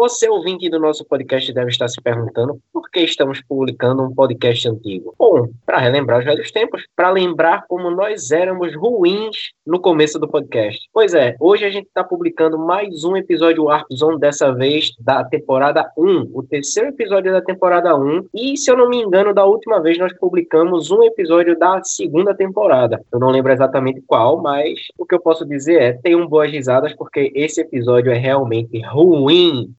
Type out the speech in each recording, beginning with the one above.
Você, ouvinte do nosso podcast, deve estar se perguntando por que estamos publicando um podcast antigo. Bom, para relembrar os velhos tempos, para lembrar como nós éramos ruins no começo do podcast. Pois é, hoje a gente está publicando mais um episódio Warp Zone, dessa vez da temporada 1, o terceiro episódio da temporada 1. E, se eu não me engano, da última vez nós publicamos um episódio da segunda temporada. Eu não lembro exatamente qual, mas o que eu posso dizer é: tenham boas risadas, porque esse episódio é realmente ruim.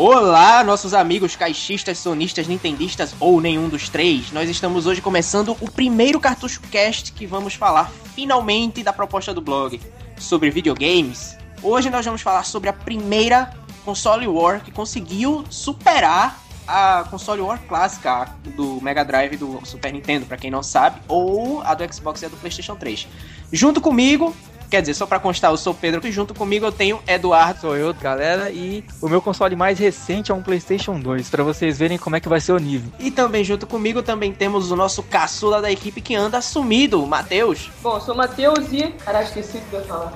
Olá, nossos amigos caixistas, sonistas, nintendistas ou nenhum dos três. Nós estamos hoje começando o primeiro Cartucho Cast que vamos falar finalmente da proposta do blog sobre videogames. Hoje nós vamos falar sobre a primeira console war que conseguiu superar a console war clássica do Mega Drive do Super Nintendo, para quem não sabe, ou a do Xbox e a do PlayStation 3. Junto comigo, Quer dizer, só pra constar, eu sou o Pedro e junto comigo eu tenho Eduardo. Sou eu, galera, e o meu console mais recente é um PlayStation 2, para vocês verem como é que vai ser o nível. E também junto comigo também temos o nosso caçula da equipe que anda sumido, o Matheus. Bom, eu sou o Matheus e. Caralho, esqueci o que eu ia falar.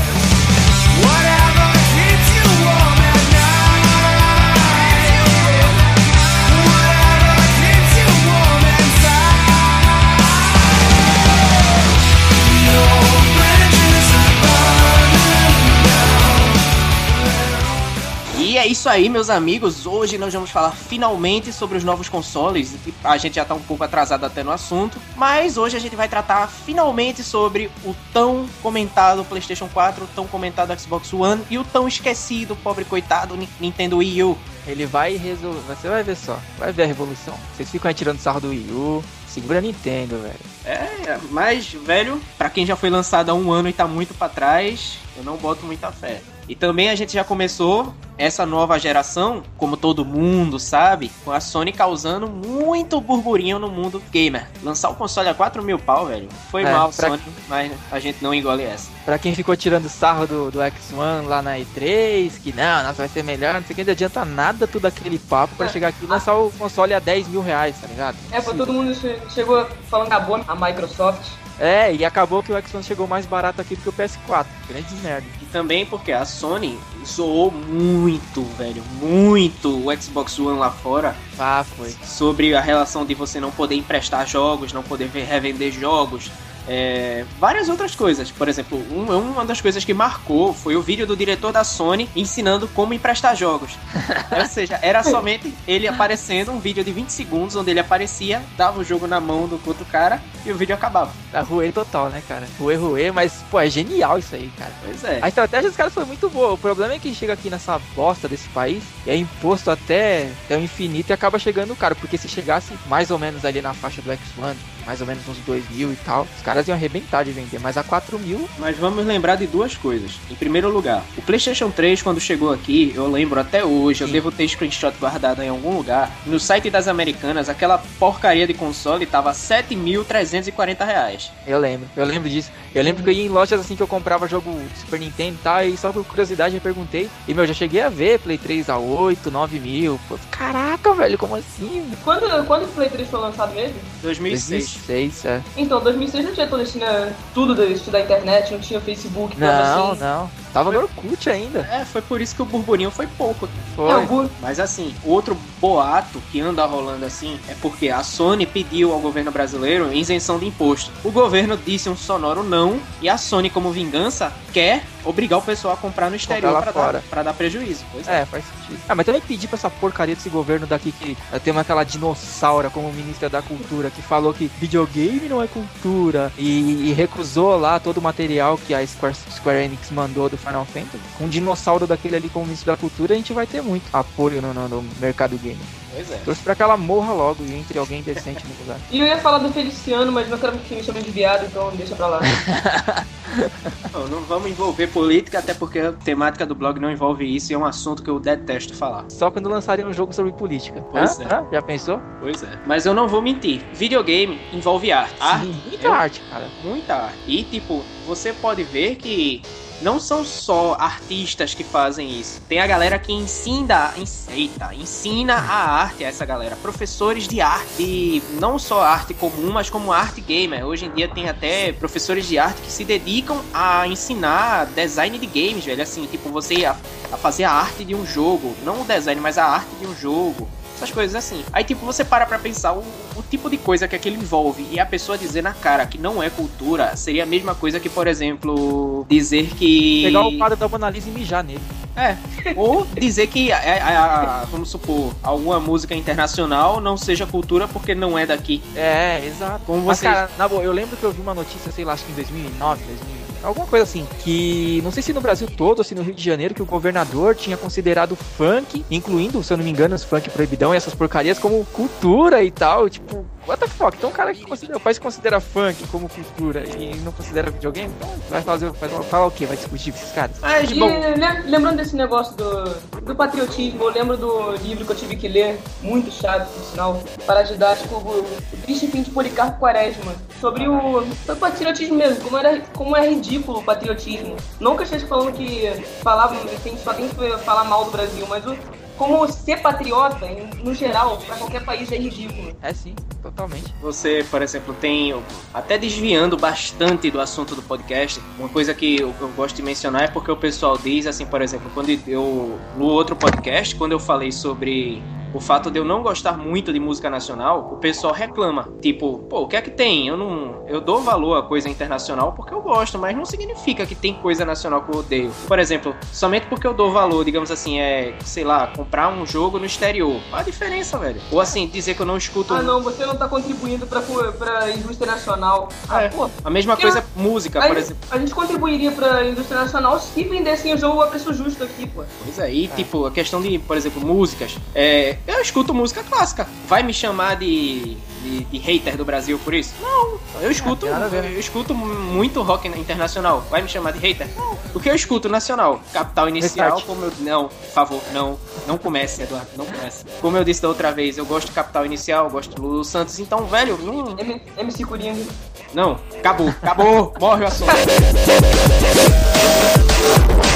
isso aí, meus amigos. Hoje nós vamos falar finalmente sobre os novos consoles. A gente já tá um pouco atrasado até no assunto, mas hoje a gente vai tratar finalmente sobre o tão comentado PlayStation 4, o tão comentado Xbox One e o tão esquecido, pobre coitado, Nintendo Wii U. Ele vai resolver. Você vai ver só. Vai ver a revolução. Vocês ficam aí tirando sarro do Wii U. Segura a Nintendo, velho. É, mas, velho, pra quem já foi lançado há um ano e tá muito pra trás, eu não boto muita fé. E também a gente já começou essa nova geração, como todo mundo sabe, com a Sony causando muito burburinho no mundo gamer. Lançar o console a 4 mil pau, velho. Foi É, mal, pra- Sony, mas a gente não engole essa. Pra quem ficou tirando sarro do, do X1 lá na E3, que não, nossa, vai ser melhor, não sei o que, não adianta nada tudo aquele papo pra É. chegar aqui e lançar o console a 10 mil reais, tá ligado? É, pô, todo mundo che- chegou falando que acabou a Microsoft. É, e acabou que o X1 chegou mais barato aqui do que o PS4. Grande merda. Também porque a Sony zoou muito, velho, muito o Xbox One lá fora Ah, foi. sobre a relação de você não poder emprestar jogos, não poder revender jogos. É, várias outras coisas. Por exemplo, um- uma das coisas que marcou foi o vídeo do diretor da Sony ensinando como emprestar jogos. Ou seja, era somente ele aparecendo, um vídeo de 20 segundos, onde ele aparecia, dava o jogo na mão do outro cara e o vídeo acabava. Tá ruê total, né, cara? Ruê, ruê, mas, pô, é genial isso aí, cara. Pois é. A estratégia dos caras foi muito boa. O problema é que chega aqui nessa bosta desse país e é imposto até, até o infinito e acaba chegando caro. Porque se chegasse mais ou menos ali na faixa do X1, mais ou menos uns 2 mil e tal, os caras iam arrebentar de vender. Mas a 4 mil, Mas vamos lembrar de duas coisas. Em primeiro lugar, o PlayStation 3, quando chegou aqui, eu lembro até hoje, eu Sim. devo ter screenshot guardado em algum lugar. No site das Americanas, aquela porcaria de console tava 7.340 reais. eu lembro. Eu lembro disso. Eu lembro que eu ia em lojas assim que eu comprava jogo Super Nintendo e tal, e só por curiosidade eu perguntei. E, meu, já cheguei a ver Play 3 a 8, 9 mil. Caraca, velho, como assim? Quando, quando o Play 3 foi lançado mesmo? 2006. 2006, é. Então, 2006 não tinha esse, né, tudo isso da internet, não tinha Facebook, Não, assim. não. Tava no Orkut ainda. É, foi por isso que o burburinho foi pouco. Foi. Mas assim, outro boato que anda rolando assim é porque a Sony pediu ao governo brasileiro isenção de imposto. O governo disse um sonoro não e a Sony, como vingança, quer obrigar o pessoal a comprar no exterior para dar, pra dar prejuízo. Pois é. É, faz sentido. Ah, mas também pedir pra essa porcaria desse governo daqui que eh, tem aquela dinossauro como ministra da cultura que falou que videogame não é cultura e, e recusou lá todo o material que a Square, Square Enix mandou do Final Fantasy. Com um dinossauro daquele ali como ministro da cultura, a gente vai ter muito apoio no, no- no mercado game. Pois é. Torço pra que ela morra logo e entre alguém decente no lugar. E eu ia falar do Feliciano, mas não quero que me chame de viado, então deixa pra lá. Não, não vamos envolver política, até porque a temática do blog não envolve isso e é um assunto que eu detesto falar. Só quando lançarem um jogo sobre política. Pois Hã? é. Hã? Já pensou? Pois é. Mas eu não vou mentir. Videogame envolve arte. Arte, Sim, muita eu- arte, cara. muita arte. E, tipo, você pode ver que não são só artistas que fazem isso. Tem a galera que ensina, ens- eita, ensina a arte a essa galera. Professores de arte, não só arte comum, mas como arte gamer. Hoje em dia tem até professores de arte que se dedicam a ensinar design de games, velho. Assim, tipo, você a, a fazer a arte de um jogo. Não o design, mas a arte de um jogo. Essas coisas assim. Aí, tipo, você para pra pensar o, o tipo de coisa que aquilo envolve e a pessoa dizer na cara que não é cultura seria a mesma coisa que, por exemplo, dizer que. Pegar o quadro da Mona Lisa e mijar nele. É. Ou dizer que, a- a- a- vamos supor, alguma música internacional não seja cultura porque não é daqui. É, exato. Como Mas, cara, na boa, eu lembro que eu vi uma notícia, sei lá, acho que em 2009, 2000, alguma coisa assim, que não sei se no Brasil todo ou se no Rio de Janeiro, que o governador tinha considerado funk, incluindo, se eu não me engano, os funk proibidão e essas porcarias como cultura e tal, tipo, what the fuck? Então o cara que considera, o país considera funk como cultura e não considera videogame, então vai fazer, vai falar o quê? Vai discutir com esses caras? Mas, E bom, lem- lembrando desse negócio do, do patriotismo, eu lembro do livro que eu tive que ler, muito chato, por sinal, paradidático, o, o Triste Fim de Policarpo Quaresma, sobre o, sobre o patriotismo mesmo, como, era, como é ridículo o patriotismo. Eu esteja falando que falar, tem, só tem que falar mal do Brasil, mas o, como ser patriota, em- no geral, pra qualquer país é ridículo. É sim, totalmente. Você, por exemplo, tem, até desviando bastante do assunto do podcast, uma coisa que eu, eu gosto de mencionar é porque o pessoal diz, assim, por exemplo, quando eu, no outro podcast, quando eu falei sobre o fato de eu não gostar muito de música nacional, o pessoal reclama. Tipo, pô, o que é que tem? Eu não. Eu dou valor a coisa internacional porque eu gosto, mas não significa que tem coisa nacional que eu odeio. Por exemplo, somente porque eu dou valor, digamos assim, é, sei lá, comprar um jogo no exterior. Qual a diferença, velho? Ou assim, dizer que eu não escuto. Ah não, você não tá contribuindo pra, pra indústria nacional. Ah, É. pô, A mesma Eu- coisa música, a, por gente- exemplo. a gente contribuiria pra indústria nacional se vendessem o jogo a preço justo aqui, pô. Pois é, e tipo, a questão de, por exemplo, músicas. É, eu escuto música clássica. Vai me chamar de, de, de hater do Brasil por isso? Não. Eu escuto, ver. eu escuto muito rock internacional. Vai me chamar de hater? Não. O que eu escuto nacional? Capital Inicial, Restart. como eu. Não, por favor, não. Não comece, Eduardo. Não comece. Como eu disse da outra vez, eu gosto de Capital Inicial, gosto do Lulu Santos. Então, velho, não. M- MC Coringa. Não, acabou, acabou, morre o assunto.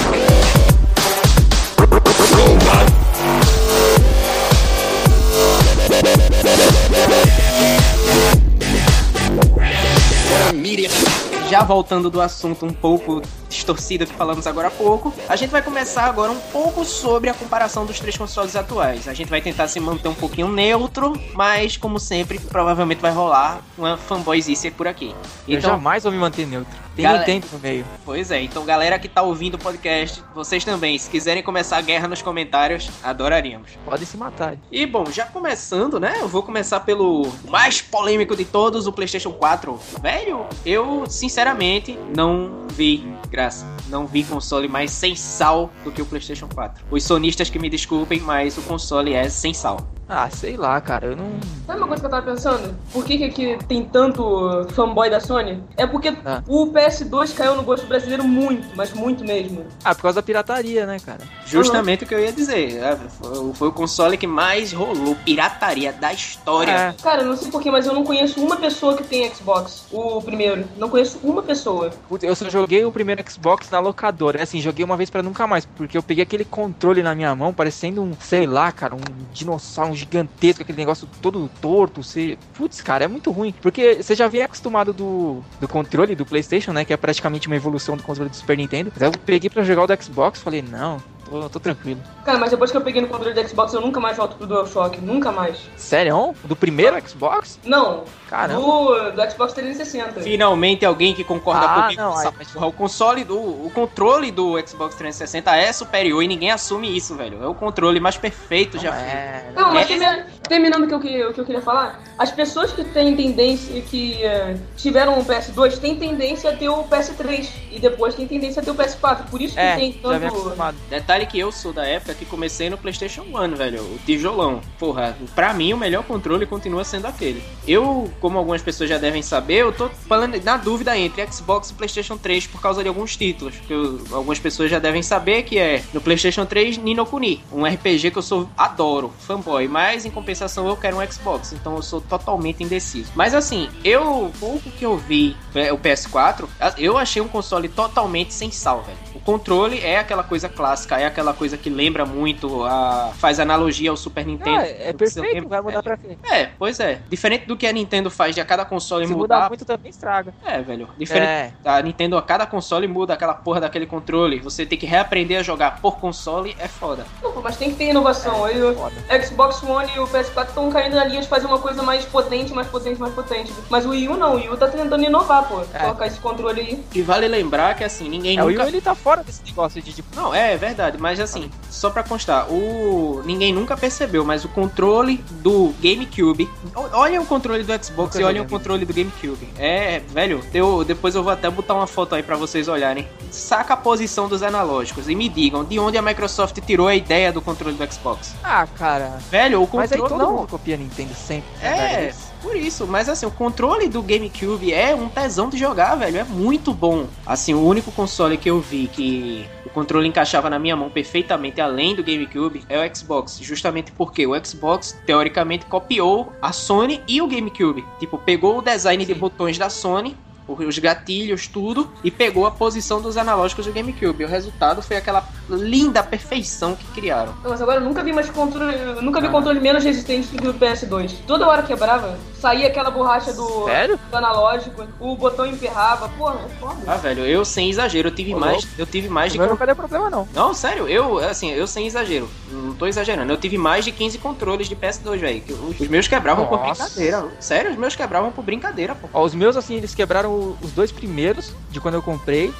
Já voltando do assunto um pouco distorcido que falamos agora há pouco, a gente vai começar agora um pouco sobre a comparação dos três consoles atuais. A gente vai tentar se manter um pouquinho neutro, mas como sempre, provavelmente vai rolar uma fanboyzice por aqui. Eu Então, jamais vou me manter neutro. Tem Galera- no meio. Pois é, então galera que tá ouvindo o podcast, vocês também, se quiserem começar a guerra nos comentários, adoraríamos. Podem se matar. E bom, já começando, né? Eu vou começar pelo mais polêmico de todos, o PlayStation 4. Velho, eu sinceramente não vi graça. Não vi console mais sem sal do que o PlayStation 4. Os sonistas que me desculpem, mas o console é sem sal. Ah, sei lá, cara. Eu não. Sabe uma coisa que eu tava pensando? Por que, que aqui tem tanto fanboy da Sony? É porque Ah. o PS2 caiu no gosto brasileiro muito, mas muito mesmo. Ah, por causa da pirataria, né, cara? Justamente o que eu ia dizer. é, Foi, foi o console que mais rolou pirataria da história. É. Cara, não sei porquê, mas eu não conheço uma pessoa que tem Xbox. O primeiro. Não conheço uma pessoa. Eu só joguei o primeiro Xbox na locadora. Assim, joguei uma vez pra nunca mais. Porque eu peguei aquele controle na minha mão, parecendo um, sei lá, cara, um dinossauro, um gigantesco, aquele negócio todo torto. Você... Putz, cara, é muito ruim. Porque você já vem acostumado do, do controle do PlayStation, né? Que é praticamente uma evolução do controle do Super Nintendo. Mas eu peguei pra jogar o do Xbox falei, não, tô, tô tranquilo. Cara, mas depois que eu peguei no controle do Xbox, eu nunca mais volto pro DualShock. Nunca mais. Sério? Do primeiro Xbox? Não, Caramba. do, do Xbox 360. Finalmente alguém que concorda Ah, comigo. não, mas- porra. O console do. O controle do Xbox 360 é superior e ninguém assume isso, velho. É o controle mais perfeito já feito. É, Não, mas É. tem, terminando o que, eu, que- o que eu queria falar, as pessoas que têm tendência, que eh, tiveram o PS2, têm tendência a ter o PS3 e depois têm tendência a ter o PS4. Por isso que É, tem já vem tanto. acostumado. Detalhe que eu sou da época que comecei no PlayStation 1, velho. O tijolão. Porra, pra mim o melhor controle continua sendo aquele. Eu, como algumas pessoas já devem saber, eu tô falando na dúvida entre Xbox e PlayStation 3 por causa de alguns títulos. Que eu- algumas pessoas já devem saber que é no PlayStation 3 Nino Kuni, um RPG que eu sou adoro, fanboy, mas em compensação eu quero um Xbox, então eu sou totalmente indeciso. Mas assim, eu pouco que eu vi é, o PS4, eu achei um console totalmente sem sal, velho. O controle é aquela coisa clássica, é aquela coisa que lembra muito, a, faz analogia ao Super Nintendo. Ah, é perfeito, vai mudar pra quê? É, pois é. Diferente do que a Nintendo faz de a cada console Se mudar. mudar muito também estraga. É, velho. Diferente. É, A Nintendo, a cada console muda aquela porra daquele controle. Você tem que reaprender a jogar por console, é foda. Não, mas tem que ter inovação. Aí o foda. Xbox One e o PS4 estão caindo na linha de fazer uma coisa mais potente, mais potente, mais potente. Mas o Wii U não, o Wii U tá tentando inovar, pô. É. Colocar esse controle aí. E vale lembrar que assim, ninguém É, o nunca. Will ele tá fora desse negócio de tipo. Não, é, é verdade, mas assim, só pra constar, o ninguém nunca percebeu, mas o controle do GameCube, olha o controle do Xbox e olha o controle do GameCube. É, velho, eu depois eu vou até botar uma foto aí pra vocês olharem. Saca a posição dos analógicos e me digam de onde a Microsoft tirou a ideia do controle do Xbox. Ah, cara. Velho, o Mas aí controle todo não, mundo copia a Nintendo sempre. né, É, velho? Por isso. Mas assim, o controle do GameCube é um tesão de jogar, velho. É muito bom. Assim, o único console que eu vi que o controle encaixava na minha mão perfeitamente, além do GameCube, é o Xbox. Justamente porque o Xbox, teoricamente, copiou a Sony e o GameCube. Tipo, pegou o design de Sim. botões da Sony. Os gatilhos, tudo, e pegou a posição dos analógicos do GameCube. O resultado foi aquela linda perfeição que criaram. Não, mas agora eu nunca vi mais controle. eu nunca vi Ah. controle menos resistente do que o PS2. Toda hora quebrava, saía aquela borracha do, Sério? do analógico, o botão emperrava. Porra, é foda. Ah, velho, eu sem exagero, eu tive Ô, mais, eu tive mais de meu nunca deu problema, não. Não, sério, eu, assim, eu sem exagero. Não tô exagerando. Eu tive mais de 15 controles de PS2, velho. Os, meus quebravam por Nossa. brincadeira. Sério, os meus quebravam por brincadeira, pô. Ó, os meus, assim, eles quebraram o- os dois primeiros de quando eu comprei.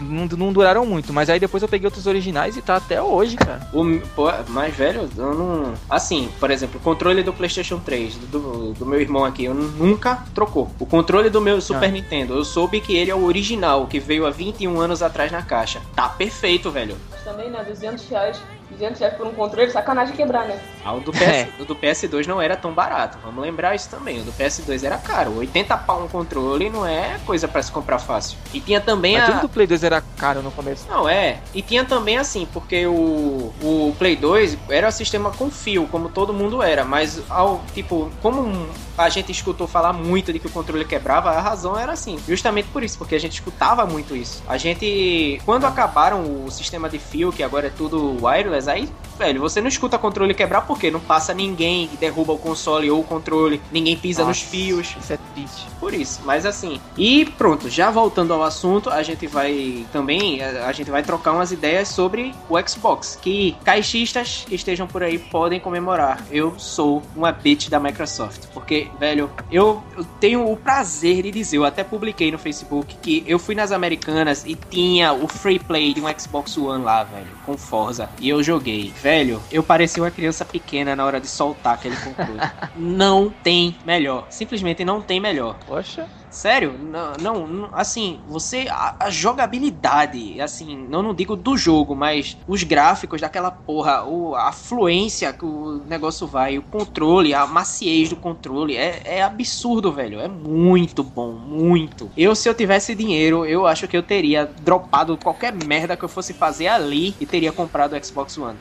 Não, não duraram muito, mas aí depois eu peguei outros originais e tá até hoje, cara. O, pô, mais velho, eu não. Assim, por exemplo, o controle do PlayStation 3, do, do meu irmão aqui, eu nunca trocou. O controle do meu Super Ah. Nintendo, eu soube que ele é o original, que veio há 21 anos atrás na caixa. Tá perfeito, velho. Mas também, né, 200 reais. 200 reais por um controle, sacanagem quebrar, né? Ah, o do, PS, É. o do PS2 não era tão barato. Vamos lembrar isso também. O do PS2 era caro. 80 pau um controle não é coisa pra se comprar fácil. E tinha também Mas a. tudo do Play 2 era caro no começo. Não, é. E tinha também assim, porque o, o Play 2 era um sistema com fio, como todo mundo era, mas ao tipo, como um- a gente escutou falar muito de que o controle quebrava, a razão era assim, justamente por isso, porque a gente escutava muito isso. A gente, quando acabaram o sistema de fio, que agora é tudo wireless, aí, velho, você não escuta controle quebrar porque não passa ninguém que derruba o console ou o controle, ninguém pisa nos Nossa, fios. Isso é triste. Por isso, mas assim. E pronto, já voltando ao assunto, a gente vai também. A a gente vai trocar umas ideias sobre o Xbox. Que caixistas que estejam por aí podem comemorar. Eu sou uma bitch da Microsoft. Porque, velho, eu, eu tenho o prazer de dizer, eu até publiquei no Facebook que eu fui nas Americanas e tinha o free play de um Xbox One lá, velho, com Forza. E eu joguei. Velho, eu parecia uma criança pequena na hora de soltar aquele controle. não tem melhor. Simplesmente não tem melhor. Poxa. Sério? Não, não, assim, você. A, a jogabilidade, assim, não, não digo do jogo, mas os gráficos daquela porra, o, a fluência que o negócio vai, o controle, a maciez do controle, é, é absurdo, velho. É muito bom, muito. Eu, se eu tivesse dinheiro, eu acho que eu teria dropado qualquer merda que eu fosse fazer ali e teria comprado o Xbox One.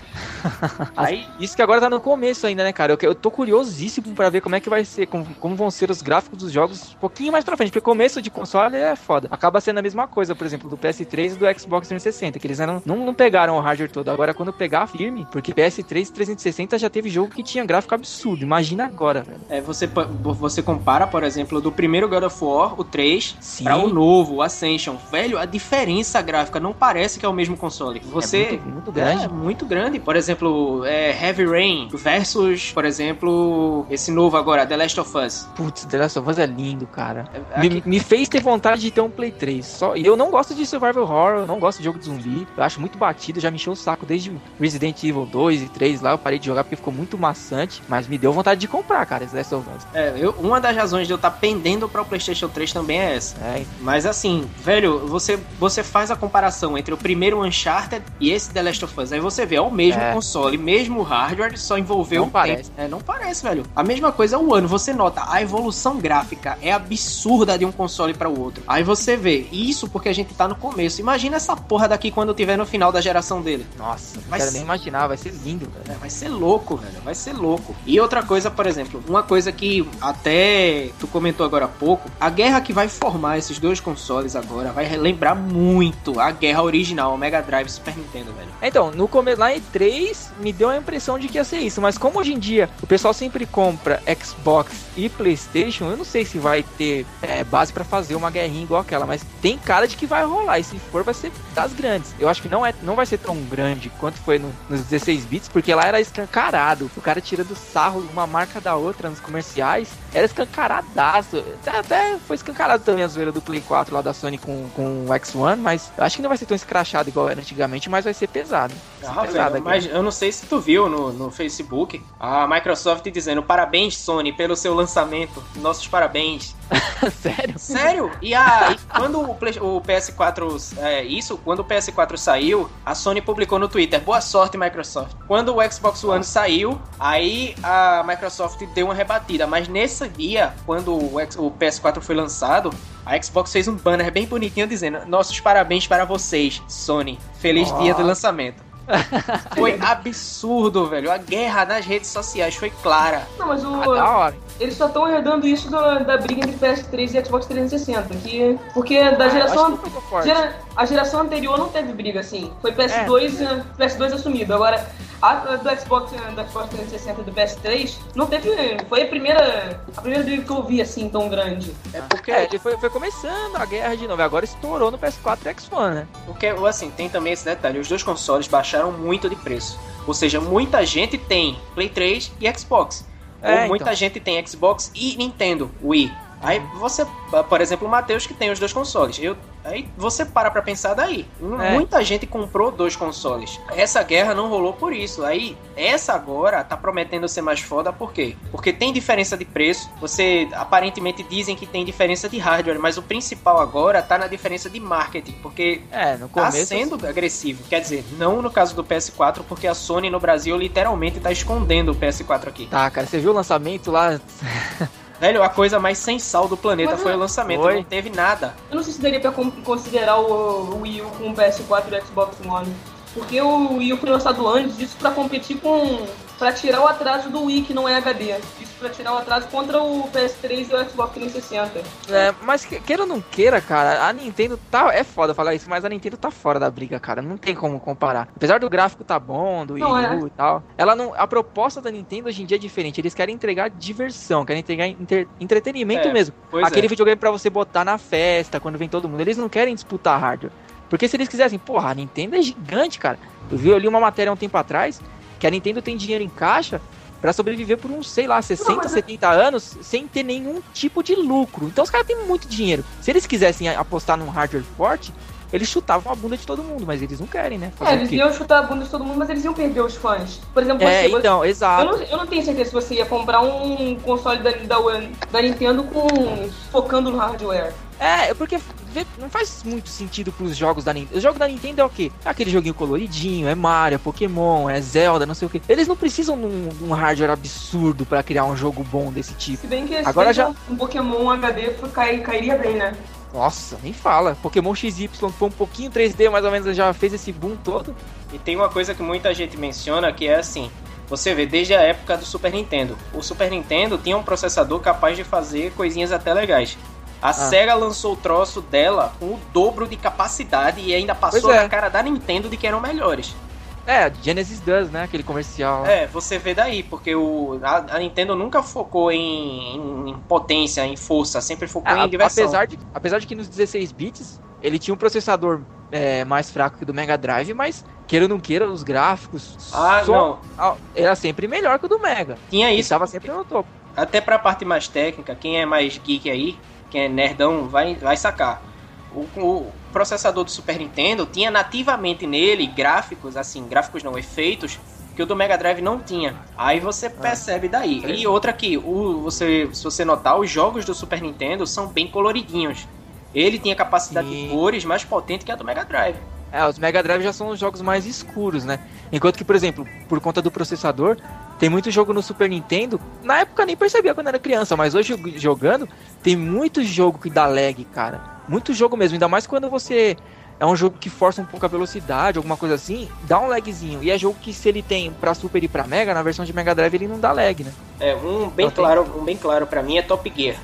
Aí, Isso que agora tá no começo ainda, né, cara? Eu, eu tô curiosíssimo pra ver como é que vai ser, como, como vão ser os gráficos dos jogos um pouquinho mais pra frente, porque começo de console é foda. Acaba sendo a mesma coisa, por exemplo, do PS3 e do Xbox 360, que eles eram, não, não pegaram o hardware todo. Agora, quando pegar firme, porque PS3 e 360 já teve jogo que tinha gráfico absurdo. Imagina agora, velho. é, você, você compara, por exemplo, do primeiro God of War, o 3, Sim. Pra o novo, o Ascension. Velho, a diferença gráfica não parece que é o mesmo console. Você. É muito, muito grande. É, muito grande. Por exemplo, é, Heavy Rain versus, por exemplo, esse novo agora, The Last of Us. Putz, The Last of Us é lindo, cara. Me, me, fez ter vontade de ter um Play 3. Só, e eu não gosto de survival horror, eu não gosto de jogo de zumbi. Eu acho muito batido, já me encheu o saco desde Resident Evil 2 e 3 lá. Eu parei de jogar porque ficou muito maçante, mas me deu vontade de comprar, cara, esse Last of Us. É, eu, uma das razões de eu estar tá pendendo para o PlayStation 3 também é essa. É. Mas assim, velho, você, você faz a comparação entre o primeiro Uncharted e esse The Last of Us. Aí você vê, é o mesmo é. console, mesmo hardware, só envolveu não parece. É, não parece, velho. A mesma coisa é o ano. Você nota, a evolução gráfica é absurda de um console para o outro. Aí você vê, isso porque a gente tá no começo. Imagina essa porra daqui quando tiver no final da geração dele. Nossa, vai quero ser... nem imaginar, vai ser lindo, velho. É, vai ser louco, velho. Vai ser louco. E outra coisa, por exemplo, uma coisa que até tu comentou agora há pouco, a guerra que vai formar esses dois consoles agora vai lembrar muito a guerra original, o Mega Drive Super Nintendo, velho. Então, no começo lá em 3 me deu a impressão de que ia ser isso, mas como hoje em dia o pessoal sempre compra Xbox e PlayStation, eu não sei se vai ter é, base para fazer uma guerrinha igual aquela, mas tem cara de que vai rolar. E se for, vai ser das grandes. Eu acho que não, é, não vai ser tão grande quanto foi no, nos 16 bits, porque lá era escancarado. O cara tirando sarro uma marca da outra nos comerciais. Era escancaradaço. Até, foi escancarado também a zoeira do Play 4 lá da Sony com, com o X1, mas eu acho que não vai ser tão escrachado igual era antigamente, mas vai ser pesado. Ah, pesado velho, mas eu não sei se tu viu no, no Facebook a Microsoft dizendo parabéns, Sony, pelo seu lançamento. Nossos parabéns. Sério? Sério? E, a, e quando o, Play, o PS4. É, isso, quando o PS4 saiu, a Sony publicou no Twitter: Boa sorte, Microsoft. Quando o Xbox One saiu, aí a Microsoft deu uma rebatida. Mas nesse dia, quando o, o PS4 foi lançado, a Xbox fez um banner bem bonitinho dizendo: Nossos parabéns para vocês, Sony. Feliz oh. dia do lançamento. foi absurdo, velho. A guerra nas redes sociais foi clara. Não, mas o. Ah, da hora. Eles só estão herdando isso do, da briga entre PS3 e Xbox 360. Que, porque da ah, geração. Gera, a geração anterior não teve briga assim. Foi PS2, é. PS2 assumido. Agora, a do Xbox, do Xbox 360 e do PS3 não teve. Foi a primeira. A primeira briga que eu vi assim tão grande. É porque é, ele foi, foi começando a guerra de novo. Agora estourou no PS4 e X1, né? Porque, assim, tem também esse detalhe: os dois consoles baixaram muito de preço. Ou seja, muita gente tem Play 3 e Xbox. É, Ou muita então. gente tem Xbox e Nintendo Wii. Aí você, por exemplo, o Matheus que tem os dois consoles. Eu, aí você para pra pensar daí. É. Muita gente comprou dois consoles. Essa guerra não rolou por isso. Aí, essa agora tá prometendo ser mais foda, por quê? Porque tem diferença de preço. Você aparentemente dizem que tem diferença de hardware, mas o principal agora tá na diferença de marketing. Porque é, no começo, tá sendo assim... agressivo. Quer dizer, não no caso do PS4, porque a Sony no Brasil literalmente tá escondendo o PS4 aqui. Tá, cara, você viu o lançamento lá? Velho, a coisa mais sem sal do planeta Mas, foi o lançamento, foi. não teve nada. Eu não sei se daria pra considerar o, Wii U com o PS4 e o Xbox One. Porque o Wii U foi lançado antes, isso pra competir com para tirar o atraso do Wii que não é HD. Isso para tirar o atraso contra o PS3 e o Xbox 360. É, mas queira ou não queira, cara, a Nintendo tá. É foda falar isso, mas a Nintendo tá fora da briga, cara. Não tem como comparar. Apesar do gráfico tá bom, do Wii U é. e tal. Ela não. A proposta da Nintendo hoje em dia é diferente. Eles querem entregar diversão, querem entregar entre, entretenimento é, mesmo. Aquele é. videogame para você botar na festa, quando vem todo mundo. Eles não querem disputar hardware. Porque se eles quisessem, porra, a Nintendo é gigante, cara. Eu vi ali uma matéria um tempo atrás que a Nintendo tem dinheiro em caixa para sobreviver por uns, sei lá, 60, não, 70 é... anos sem ter nenhum tipo de lucro. Então os caras têm muito dinheiro. Se eles quisessem apostar num hardware forte, eles chutavam a bunda de todo mundo, mas eles não querem, né? Fazer é, eles iam chutar a bunda de todo mundo, mas eles iam perder os fãs. Por exemplo, é, você, então, você, exato. Eu não, eu não, tenho certeza se você ia comprar um console da, da, da Nintendo com focando no hardware. É, porque não faz muito sentido pros jogos da Nintendo. Os jogos da Nintendo é o quê? É aquele joguinho coloridinho, é Mario, é Pokémon, é Zelda, não sei o quê. Eles não precisam de um, de um hardware absurdo para criar um jogo bom desse tipo. Se bem que Agora já um Pokémon HD cai, cairia bem, né? Nossa, nem fala. Pokémon XY foi um pouquinho 3D, mais ou menos, já fez esse boom todo. E tem uma coisa que muita gente menciona que é assim: você vê desde a época do Super Nintendo. O Super Nintendo tinha um processador capaz de fazer coisinhas até legais. A ah. SEGA lançou o troço dela com o dobro de capacidade e ainda passou é. na cara da Nintendo de que eram melhores. É, Genesis does, né? Aquele comercial. É, você vê daí, porque o, a, a Nintendo nunca focou em, em, em, potência, em força, sempre focou é, em diversão. Apesar de, apesar de que nos 16 bits ele tinha um processador é, mais fraco que o do Mega Drive, mas queira ou não queira, os gráficos. Ah, só, não. Era sempre melhor que o do Mega. Tinha isso. Estava sempre no topo. Até pra parte mais técnica, quem é mais geek aí, quem é nerdão vai, vai sacar. O, o processador do Super Nintendo tinha nativamente nele gráficos, assim, gráficos não, efeitos, que o do Mega Drive não tinha. Aí você percebe daí. E outra aqui, o, você, se você notar, os jogos do Super Nintendo são bem coloridinhos. Ele tinha capacidade Sim. de cores mais potente que a do Mega Drive. É, os Mega Drive já são os jogos mais escuros, né? Enquanto que, por exemplo, por conta do processador, tem muito jogo no Super Nintendo. Na época nem percebia quando era criança, mas hoje jogando, tem muito jogo que dá lag, cara. Muito jogo mesmo, ainda mais quando você é um jogo que força um pouco a velocidade, alguma coisa assim, dá um lagzinho. E é jogo que se ele tem pra Super e pra Mega, na versão de Mega Drive ele não dá lag, né? É, um bem Então tem- claro, um bem claro para mim é Top Gear.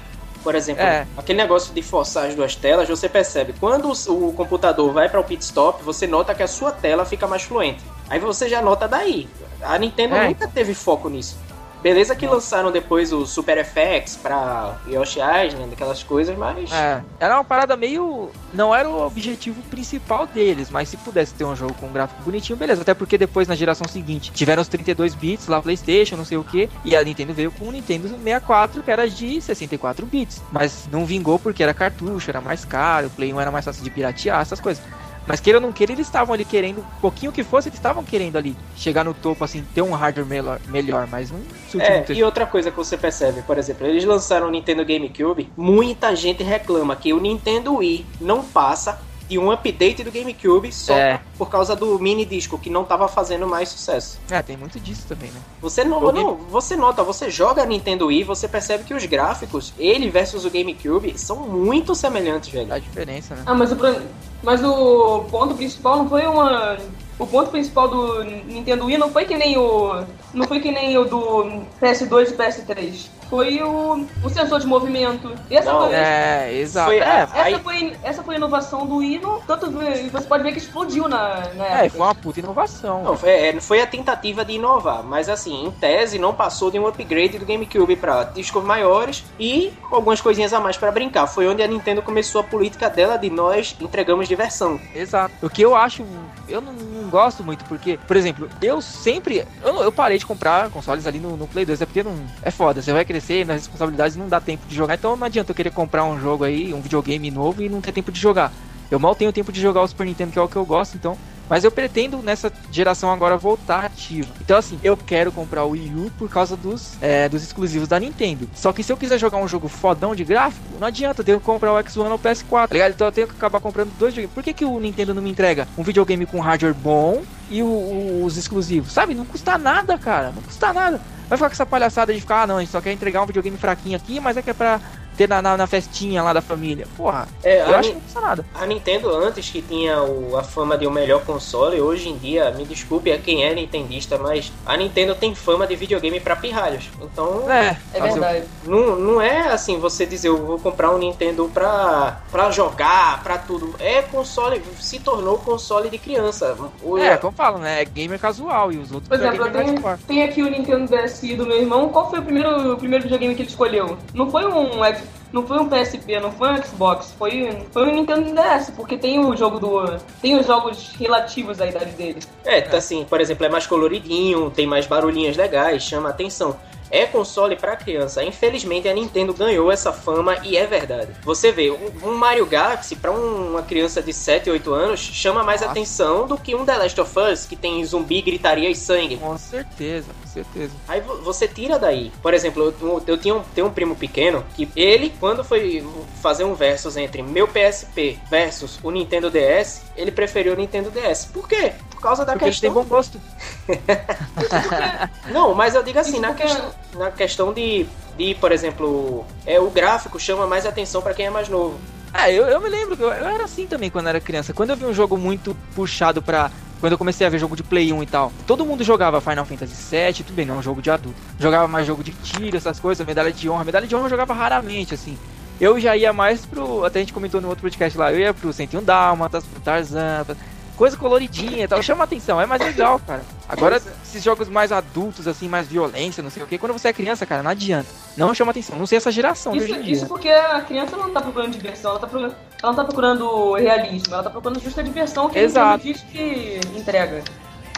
Por exemplo, É. aquele negócio de forçar as duas telas, você percebe. Quando o, o computador vai para o pit stop, você nota que a sua tela fica mais fluente. Aí você já nota daí. A Nintendo É. nunca teve foco nisso. Beleza que lançaram depois o Super FX pra Yoshi Island, aquelas coisas, mas... É, era uma parada meio. Não era o objetivo principal deles, mas se pudesse ter um jogo com um gráfico bonitinho, beleza. Até porque depois, na geração seguinte, tiveram os 32 bits lá, PlayStation, não sei o que, e a Nintendo veio com o Nintendo 64, que era de 64 bits. Mas não vingou porque era cartucho, era mais caro, o Play 1 era mais fácil de piratear, essas coisas. Mas queira ou não queira, eles estavam ali querendo, pouquinho que fosse, eles estavam querendo ali chegar no topo, assim, ter um hardware melhor, melhor mas não É, e outra coisa que você percebe, por exemplo, eles lançaram o Nintendo GameCube, muita gente reclama que o Nintendo Wii não passa de um update do GameCube só É. por causa do mini disco que não tava fazendo mais sucesso. É, tem muito disso também, né? Você não, O não, você nota, você joga Nintendo Wii, você percebe que os gráficos, ele versus o GameCube, são muito semelhantes, velho. Dá diferença, né? Ah, mas o, pro- mas o ponto principal não foi uma. O ponto principal do Nintendo Wii não foi que nem o. Não foi que nem o do PS2 e PS3. Foi o, o sensor de movimento. Essa Não, foi, É, exato. Foi- é, essa, aí- foi, essa foi a inovação do Wii. No, tanto, você pode ver que explodiu na, na é, foi uma puta inovação. Não, foi, é, foi a tentativa de inovar, mas assim, em tese não passou de um upgrade do GameCube para discos maiores e algumas coisinhas a mais para brincar. Foi onde a Nintendo começou a política dela de nós entregamos diversão. Exato. O que eu acho, eu não, não gosto muito, porque, por exemplo, eu sempre. Eu, eu parei de comprar consoles ali no, no Play 2, é porque não. É foda, você vai crescer nas responsabilidades não dá tempo de jogar, então não adianta eu querer comprar um jogo aí, um videogame novo e não ter tempo de jogar. Eu mal tenho tempo de jogar o Super Nintendo, que é o que eu gosto, então. Mas eu pretendo nessa geração agora voltar ativa. Então, assim, eu quero comprar o Wii U por causa dos, é, dos exclusivos da Nintendo. Só que se eu quiser jogar um jogo fodão de gráfico, não adianta, eu tenho que comprar o X1 ou o PS4, tá ligado? Então eu tenho que acabar comprando dois videogames. Por que, que o Nintendo não me entrega um videogame com hardware bom e o- o- os exclusivos? Sabe? Não custa nada, cara. Não custa nada. Vai ficar com essa palhaçada de ficar, ah, não, a gente só quer entregar um videogame fraquinho aqui, mas é que é pra ter na, na, na festinha lá da família. Porra, É, eu a, acho Ni- que não custa nada. a Nintendo antes que tinha o- a fama de o melhor console, hoje em dia, me desculpe a quem é nintendista, mas a Nintendo tem fama de videogame para pirralhos. Então, É, É fazer o- verdade. Não, não é assim você dizer eu vou comprar um Nintendo pra, pra jogar, pra tudo. É console, se tornou console de criança. O- É, como falo, né? É gamer casual e os outros Por é exemplo, tenho, hardcore. tem aqui o Nintendo DSi do meu irmão. Qual foi o primeiro, o primeiro videogame que ele escolheu? Não foi um Não foi um PSP, não foi um Xbox, foi, foi um Nintendo DS, porque tem o jogo do. Tem os jogos relativos à idade dele. É, tá assim, por exemplo, é mais coloridinho, tem mais barulhinhas legais, chama atenção. É console pra criança. Infelizmente a Nintendo ganhou essa fama e é verdade. Você vê, um, Mario Galaxy pra um- uma criança de 7, 8 anos chama mais Nossa. atenção do que um The Last of Us que tem zumbi, gritaria e sangue. Com certeza, com certeza. Aí vo- você tira daí. Por exemplo, eu, eu tinha um, tenho um primo pequeno que ele, quando foi fazer um versus entre meu PSP versus o Nintendo DS, ele preferiu o Nintendo DS. Por quê? Por causa da Porque eles têm questão. bom gosto. Não, mas eu digo assim, na, questão, na questão de, de, por exemplo, é, o gráfico chama mais atenção pra quem é mais novo. É, eu, eu me lembro que eu, eu era assim também quando era criança. Quando eu vi um jogo muito puxado pra. Quando eu comecei a ver jogo de Play 1 e tal, todo mundo jogava Final Fantasy VII, tudo bem, não é um jogo de adulto. Jogava mais jogo de tiro, essas coisas, medalha de honra. Medalha de honra eu jogava raramente, assim. Eu já ia mais pro. Até a gente comentou no outro podcast lá, eu ia pro 101 Dálmatas, pro Tarzan, pra- coisa coloridinha e tal. Chama atenção, é mais legal, cara. Agora, esses jogos mais adultos, assim, mais violência, não sei o que, quando você é criança, cara, não adianta. Não chama atenção, não sei essa geração Isso, hoje em dia. isso porque a criança não tá procurando diversão, ela tá procurando, ela não tá procurando realismo, ela tá procurando justa diversão que Exato. o que entrega.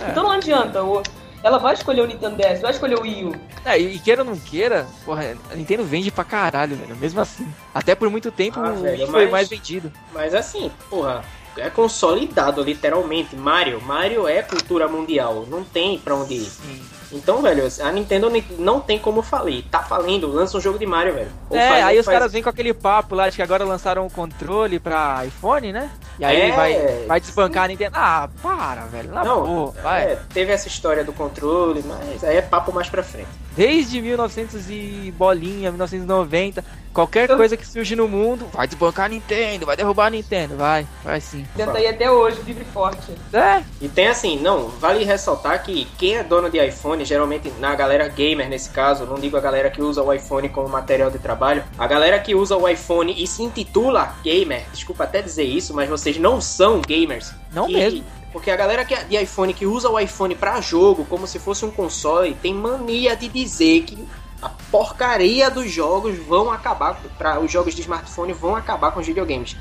É. Então não adianta. O, ela vai escolher o Nintendo DS, vai escolher o Wii U. É, e queira ou não queira, porra, a Nintendo vende pra caralho, velho. Mesmo assim. Até por muito tempo Ah, o velho, Wii foi mas- mais vendido. Mas assim, porra, é consolidado, literalmente. Mario, Mario é cultura mundial, não tem pra onde ir. Sim. Então, velho, a Nintendo não tem como falir. Tá falindo, lança um jogo de Mario, velho. Ou É, faz- aí os faz- caras vêm com aquele papo lá de que agora lançaram o controle pra iPhone, né? E aí É. vai, vai desbancar a Nintendo. Ah, para, velho. Na Não, vai. É, teve essa história do controle, mas aí é papo mais pra frente. Desde 1900 e bolinha, 1990, qualquer coisa que surge no mundo, vai desbancar a Nintendo, vai derrubar a Nintendo, vai, vai sim. Tenta ir até hoje, vive forte. É, E tem assim, não, vale ressaltar que quem é dono de iPhone, geralmente na galera gamer nesse caso, não digo a galera que usa o iPhone como material de trabalho, a galera que usa o iPhone e se intitula gamer, desculpa até dizer isso, mas vocês não são gamers. não E- mesmo. Porque a galera que é de iPhone que usa o iPhone pra jogo, como se fosse um console, tem mania de dizer que a porcaria dos jogos vão acabar, para os jogos de smartphone vão acabar com os videogames.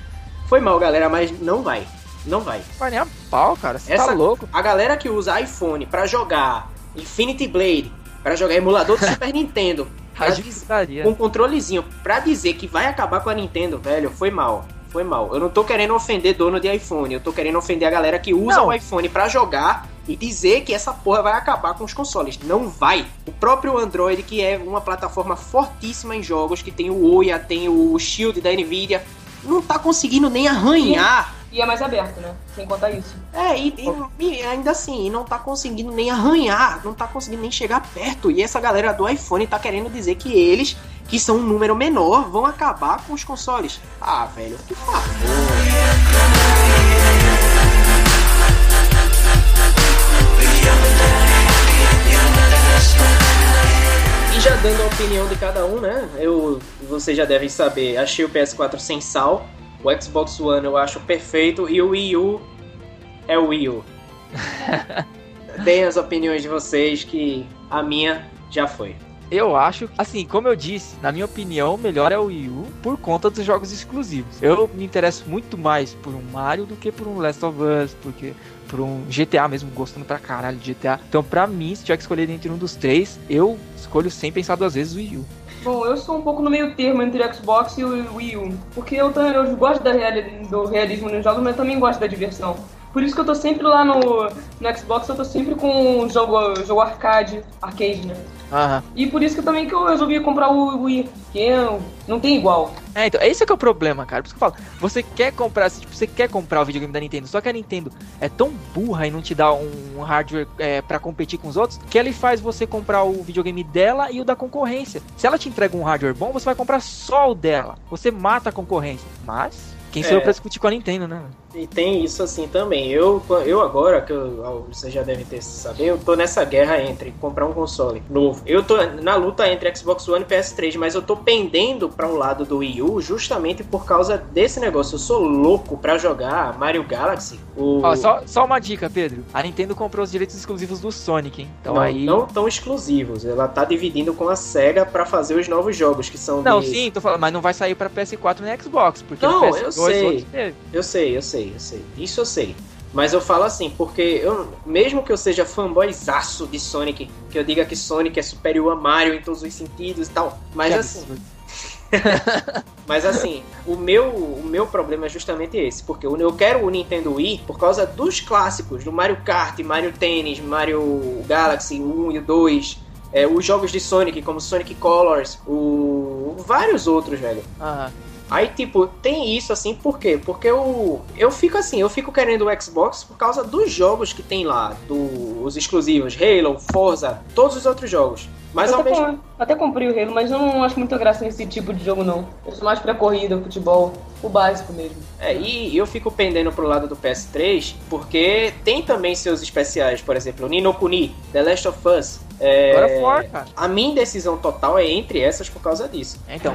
Foi mal, galera, mas não vai. Não vai. Vai nem a pau, cara, você Essa- tá louco. A galera que usa iPhone pra jogar Infinity Blade, pra jogar emulador do Super Nintendo, com um controlezinho, pra dizer que vai acabar com a Nintendo, velho, foi mal. Foi mal. Eu não tô querendo ofender dono de iPhone, eu tô querendo ofender a galera que usa Não. o iPhone pra jogar e dizer que essa porra vai acabar com os consoles. Não vai. O próprio Android, que é uma plataforma fortíssima em jogos, que tem o Ouya, tem o Shield da Nvidia, não tá conseguindo nem arranhar E é mais aberto, né? Sem contar isso. é, e, e- e ainda assim, não tá conseguindo nem arranhar, não tá conseguindo nem chegar perto. E essa galera do iPhone tá querendo dizer que eles, que são um número menor, vão acabar com os consoles. Ah, velho, por favor. E já dando a opinião de cada um, né? Eu, vocês já devem saber, achei o PS4 sem sal. O Xbox One eu acho perfeito e o Wii U é o Wii U. Deem as opiniões de vocês que a minha já foi. Eu acho, assim, como eu disse, na minha opinião, melhor é o Wii U por conta dos jogos exclusivos. Eu me interesso muito mais por um Mario do que por um Last of Us, porque por um GTA mesmo, gostando pra caralho de GTA. Então, pra mim, se tiver que escolher entre um dos três, eu escolho sem pensar duas vezes o Wii U. Bom, eu sou um pouco no meio termo entre o Xbox e o Wii U. Porque eu, eu gosto reali- do realismo nos jogos, mas também gosto da diversão. Por isso que eu tô sempre lá no, no Xbox, eu tô sempre com o jogo, jogo arcade, arcade, né? Aham. E por isso que também que eu resolvi comprar o Wii, porque eu- não tem igual. É, então, esse é que é o problema, cara. Por isso que eu falo, você quer comprar, tipo, você quer comprar o videogame da Nintendo, só que a Nintendo é tão burra e não te dá um hardware é, para competir com os outros, que ela faz você comprar o videogame dela e o da concorrência. Se ela te entrega um hardware bom, você vai comprar só o dela. Você mata a concorrência. Mas, quem sou É. eu pra discutir com a Nintendo, né? E tem isso assim também. Eu, eu agora, que eu, vocês já devem ter saber, eu tô nessa guerra entre comprar um console novo. Eu tô na luta entre Xbox One e PS3, mas eu tô pendendo para um lado do Wii U justamente por causa desse negócio. Eu sou louco pra jogar Mario Galaxy. O... Ó, só, só uma dica, Pedro. A Nintendo comprou os direitos exclusivos do Sonic, hein? Então não, aí. não tão exclusivos. Ela tá dividindo com a SEGA pra fazer os novos jogos que são Não, de... sim, tô falando, mas não vai sair pra PS4 nem Xbox, porque Não, no eu PS2 sei. outros teve. Eu sei, eu sei, eu sei. Isso eu sei. Mas eu falo assim, porque eu, mesmo que eu seja fanboyzaço de Sonic, que eu diga que Sonic é superior a Mario em todos os sentidos e tal, mas Que assim, mas assim, o meu, o meu problema é justamente esse, porque eu quero o Nintendo Wii por causa dos clássicos, do Mario Kart, Mario Tennis, Mario Galaxy 1 e o 2, é, os jogos de Sonic, como Sonic Colors, o, vários outros, velho. Aham. Aí, tipo, tem isso assim, por quê? Porque eu, eu fico assim, eu fico querendo o Xbox por causa dos jogos que tem lá, do, os exclusivos, Halo, Forza, todos os outros jogos. Mas eu ao até, mesmo com- até comprei o Halo, mas eu não acho muita graça nesse tipo de jogo, não. Eu sou mais pra corrida, futebol, o básico mesmo. É, e eu fico pendendo pro lado do PS3, porque tem também seus especiais, por exemplo, Nino Kuni, The Last of Us. É, Agora for, cara. a minha indecisão total é entre essas por causa disso. É, Então,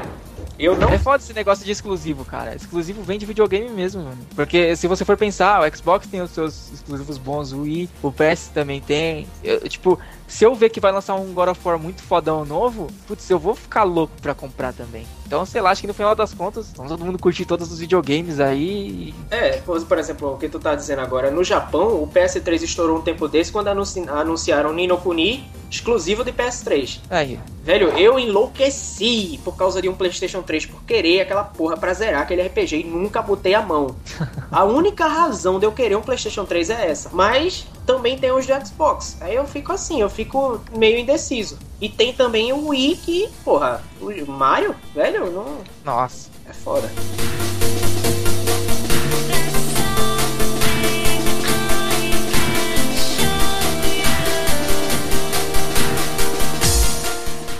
Eu não. é foda esse negócio de exclusivo, cara. Exclusivo vem de videogame mesmo, mano. Porque se você for pensar, o Xbox tem os seus exclusivos bons, o Wii, o PS também tem. Eu, tipo, se eu ver que vai lançar um God of War muito fodão novo, putz, eu vou ficar louco pra comprar também. Então, sei lá, acho que no final das contas, vamos todo mundo curtir todos os videogames aí. É, por exemplo, o que tu tá dizendo agora, no Japão, o PS3 estourou um tempo desse quando anunci- anunciaram Nino Kuni exclusivo de PS3. Aí, Velho, eu enlouqueci por causa de um PlayStation 3 por querer aquela porra pra zerar aquele RPG e nunca botei a mão. A única razão de eu querer um PlayStation 3 é essa. Mas também tem os do Xbox. Aí eu fico assim, eu fico meio indeciso. E tem também o Wii que, porra, o Mario, velho, não. nossa. É foda.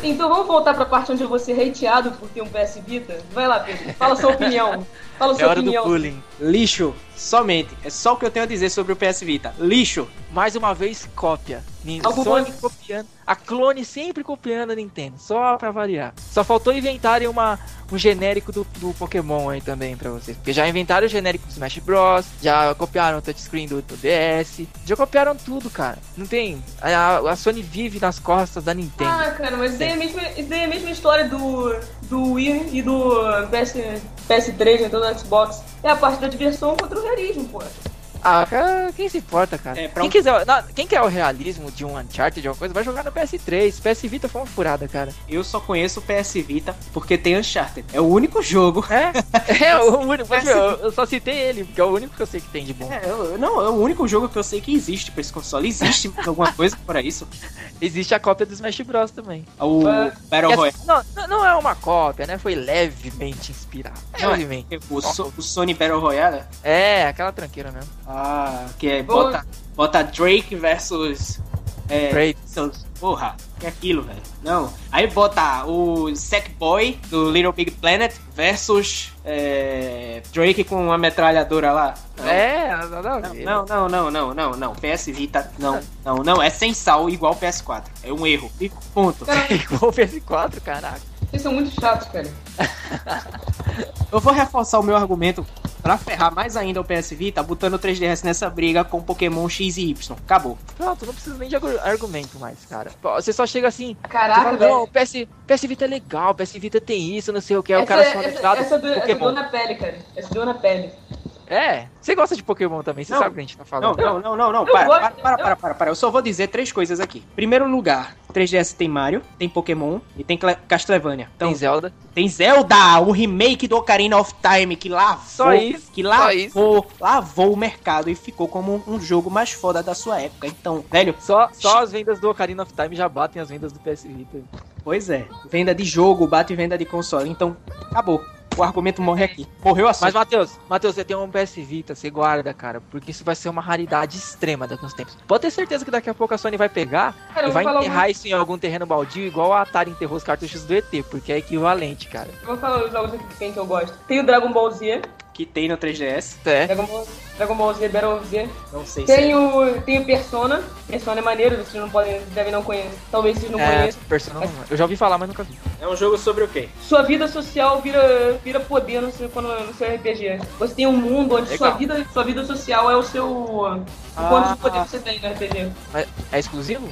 Então vamos voltar pra parte onde eu vou ser hateado por ter um PS Vita? Vai lá, Pedro. Fala sua opinião. Fala É sua hora do opinião. bullying. Lixo, somente. É só o que eu tenho a dizer sobre o PS Vita. Lixo. Mais uma vez, cópia. Algo Sony bom. copiando. A clone sempre copiando a Nintendo. Só pra variar. Só faltou inventarem uma, um genérico do, do Pokémon aí também pra vocês. Porque já inventaram o genérico do Smash Bros. Já copiaram o touchscreen do, do DS. Já copiaram tudo, cara. Não tem. A, a Sony vive nas costas da Nintendo. Ah, cara, mas isso daí é a mesma, isso daí é a mesma história do, do Wii e do PS, PS3, então do Xbox. É a parte da diversão contra o realismo, pô. Ah, cara, quem se importa, cara? É, quem, um- quiser, não, quem quer o realismo de um Uncharted, de uma coisa, vai jogar no PS3. PS Vita foi uma furada, cara. Eu só conheço o PS Vita porque tem Uncharted. É o único jogo. É? é o único. mas, meu, eu só citei ele, porque é o único que eu sei que tem de bom. É, eu- não, é o único jogo que eu sei que existe pra esse console. Existe alguma coisa para isso? Existe a cópia do Smash Bros também. O É. Battle é- Royale. não, não- é uma cópia, né? Foi levemente inspirado. É- levemente. O, So- o Sony Battle Royale. É, aquela tranqueira mesmo. Ah, que é bota, bota Drake versus. É, Drake. seus- porra, que é aquilo, velho? Não. Aí bota o Sackboy do Little Big Planet versus é, Drake com uma metralhadora lá. Não. É, nada a ver. Não, não, não, não, não, não. PS Vita, não, não, não. É sem sal igual PS4. É um erro. E ponto. Igual o PS4, caraca. Vocês são muito chatos, cara. Eu vou reforçar o meu argumento pra ferrar mais ainda o PS Vita, botando o 3DS nessa briga com Pokémon X e Y. Acabou. Pronto, não precisa nem de argu- argumento mais, cara. Você só chega assim. Caraca, fala, não, velho. PS, PS Vita é legal, PS Vita tem isso, não sei o que. Aí o cara só essa, essa, do, essa deu na pele, cara. Essa deu na pele. É, você gosta de Pokémon também, você Não. sabe o que a gente tá Não, falando. não, não, não, não. Para, para, para, para, para, para. Eu só vou dizer três coisas aqui. Primeiro lugar, 3DS tem Mario, tem Pokémon e tem Castlevania. Então, Tem Zelda. tem Zelda, o remake do Ocarina of Time que lavou, Só isso, que só lavou, lavou o mercado e ficou como um jogo mais foda da sua época. Então, velho, Só, só as vendas do Ocarina of Time já batem as vendas do PS Vita. pois é, venda de jogo bate venda de console. Então, acabou. O argumento morre aqui. Morreu assim. Mas, Matheus, Matheus, você tem um PS Vita, você guarda, cara, porque isso vai ser uma raridade extrema daqui a uns tempos. Pode ter certeza que daqui a pouco a Sony vai pegar Cara, e vai enterrar isso em algum terreno baldio, igual a Atari enterrou os cartuchos do ET, porque é equivalente, cara. Eu vou falar os jogos aqui que tem que eu gosto. Tem o Dragon Ball Z. que tem no 3DS. É. Dragon Ball, Dragon Ball Z, Battle Z. Não sei se Tem o, tem o Persona. Persona é maneiro, vocês não podem, devem não conhecer. Talvez vocês não É, conheçam. Persona não- eu já ouvi falar, mas nunca vi. é um jogo sobre o quê? Sua vida social vira, vira poder no seu, quando, no seu RPG. Você tem um mundo onde Legal. sua vida, sua vida social é o seu. O Ah. quanto de poder você tem no RPG. Mas é exclusivo?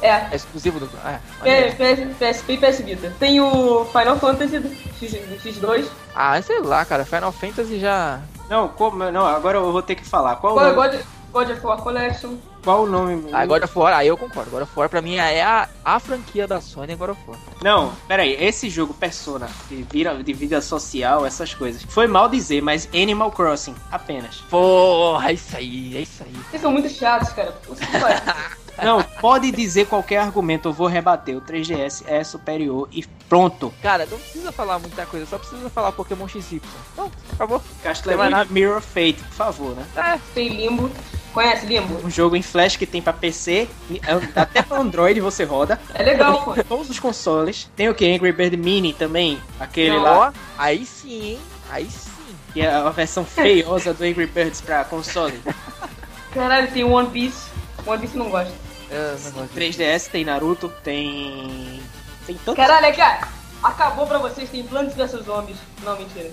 É. É exclusivo do. Ah, É. PS, PSP e PS Vita. Tem o Final Fantasy X, X2. Ah, sei lá, cara. Final Fantasy já. Não, como, não, agora eu vou ter que falar. Qual, o God, nome, God, God of War Collection. qual o nome? Ah, God of War, aí eu concordo. God of War pra mim é a, a franquia da Sony é God of War. Não, peraí, esse jogo Persona, de vida, de vida social, essas coisas. Foi mal dizer, mas Animal Crossing, apenas. Porra, é isso aí, é isso aí. Vocês são muito chatos, cara. Não, pode dizer qualquer argumento, eu vou rebater. O 3DS é superior e pronto. Cara, não precisa falar muita coisa, só precisa falar Pokémon XY. Pronto, acabou. Castlevania Mirror of Fate, por favor, né? É, Tem Limbo. Conhece Limbo? Um jogo em flash que tem pra PC, até pra Android você roda. É legal, pô. Todos os consoles. Tem o que? Angry Bird Mini também, aquele Não, lá. aí sim, hein? Aí sim. Que é a versão feiosa do Angry Birds pra console. Caralho, tem One Piece. One Piece não gosto. Eu não gosto. 3DS tem Naruto, tem. Tem tanto. Caralho, é que ah, acabou pra vocês. Tem Plants vs Zombies. Não, mentira.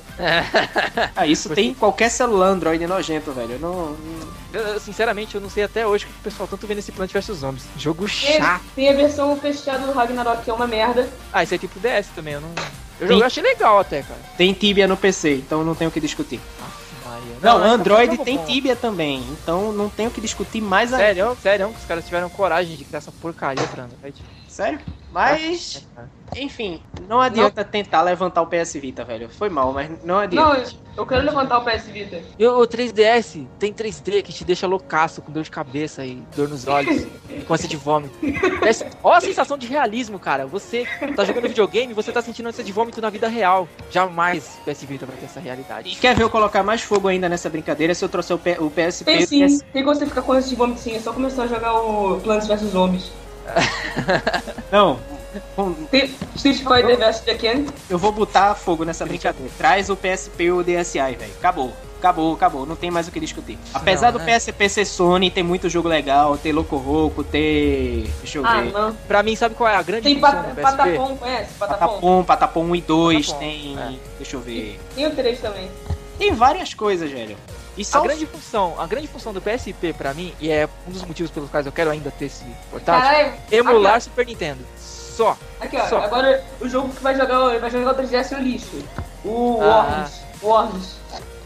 Ah, isso tem em qualquer celular Android nojento, velho. Eu não. não- Eu, sinceramente, eu não sei até hoje o que o pessoal tanto vê nesse Plant vs Zombies. Jogo Tem, chato. tem a versão fechada do Ragnarok, que é uma merda. Ah, esse é tipo DS também, eu não. Eu, Tem- joguei, achei legal até, cara. Tem Tibia no PC, então não tenho o que discutir. Maria. Não, é, Android tem bom. Tibia também, então não tenho o que discutir mais ainda. Sério, sério, que os caras tiveram coragem de criar essa porcaria pra Android. Sério? Mas, enfim, não adianta tentar levantar o PS Vita, velho. Foi mal, mas não Não, adianta. eu quero levantar o PS Vita. E o 3DS tem 3D que te deixa loucaço, com dor de cabeça e dor nos olhos, e com ânsia de vômito. Olha a sensação de realismo, cara. Você tá jogando videogame, você tá sentindo ânsia de vômito na vida real. Jamais o PS Vita vai ter essa E realidade. quer ver eu colocar mais fogo ainda nessa brincadeira se eu trouxer o, P- o PSP Tem e o sim, PS... tem como você ficar com esse de vômito sim, é só começar a jogar o Plants vs Zombies. Não, Tem Street Fighter vs Tekken. eu vou botar fogo nessa brincadeira. Traz o PSP e o DSi, velho. Acabou. Acabou, acabou. Não tem mais o que discutir. Apesar Não, do né? PSP ser Sony, tem muito jogo legal. Ter Loco Roco, ter... Deixa eu Ah, ver. não. Pra mim, sabe qual é a grande Tem pat do PSP? Patapom, conhece? Patapom. Patapom, Patapom 1 e 2, Patapom, tem... é. Deixa eu ver. Tem o 3 também. Tem várias coisas, velho. E A grande função, a grande função do PSP pra mim, e é um dos motivos pelos quais eu quero ainda ter esse portátil, Caralho. emular Super Nintendo. Só. Aqui, ó. Só. Agora o jogo que vai jogar, vai jogar o 3DS no lixo. O Ah. Worms. Worms.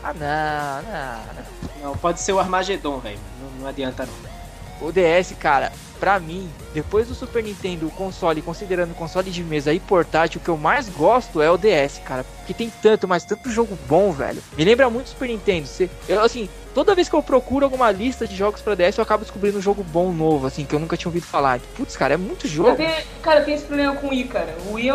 Ah, não, não, não. Não, pode ser o Armagedon, velho. Não, não adianta não. O DS, cara, pra mim, depois do Super Nintendo, o console, considerando console de mesa e portátil, o que eu mais gosto é o DS, cara. Porque tem tanto, mas tanto jogo bom, velho. Me lembra muito Super Nintendo. Você, eu, assim, toda vez que eu procuro alguma lista de jogos pra DS, eu acabo descobrindo um jogo bom novo, assim, que eu nunca tinha ouvido falar. Putz, cara, é muito Eu jogo. tenho, cara, eu tenho esse problema com o Wii, cara. O Wii